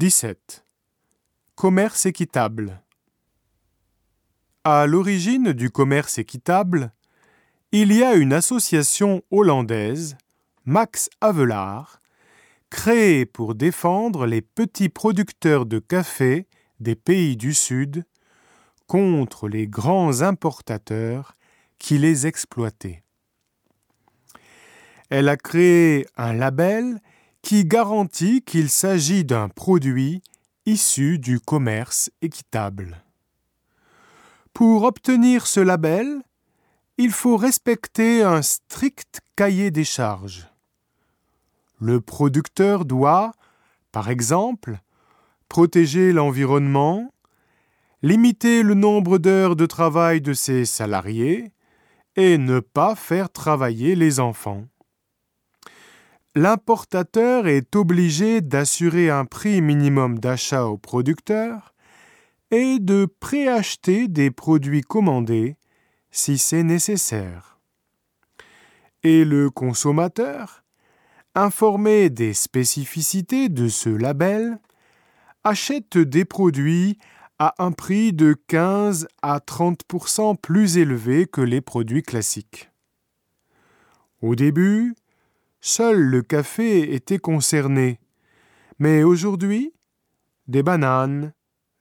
17. Commerce équitable. À l'origine du commerce équitable, il y a une association hollandaise, Max Havelaar, créée pour défendre les petits producteurs de café des pays du Sud contre les grands importateurs qui les exploitaient. Elle a créé un label qui garantit qu'il s'agit d'un produit issu du commerce équitable. Pour obtenir ce label, il faut respecter un strict cahier des charges. Le producteur doit, par exemple, protéger l'environnement, limiter le nombre d'heures de travail de ses salariés et ne pas faire travailler les enfants l'importateur est obligé d'assurer un prix minimum d'achat au producteur et de préacheter des produits commandés si c'est nécessaire. Et le consommateur, informé des spécificités de ce label, achète des produits à un prix de 15 à 30% plus élevé que les produits classiques. Au début, Seul le café était concerné. Mais aujourd'hui, des bananes,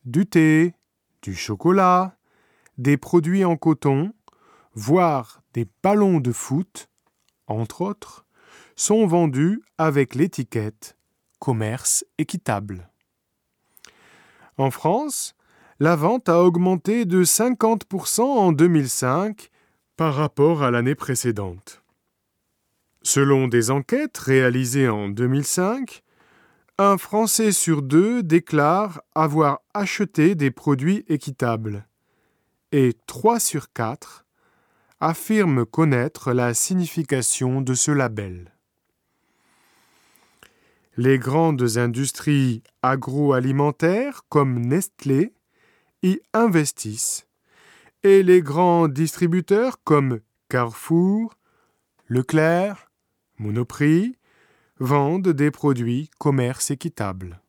du thé, du chocolat, des produits en coton, voire des ballons de foot, entre autres, sont vendus avec l'étiquette commerce équitable. En France, la vente a augmenté de 50% en 2005 par rapport à l'année précédente. Selon des enquêtes réalisées en 2005, un Français sur deux déclare avoir acheté des produits équitables et 3 sur 4 affirment connaître la signification de ce label. Les grandes industries agroalimentaires comme Nestlé y investissent et les grands distributeurs comme Carrefour, Leclerc, Monoprix vendent des produits commerce équitable.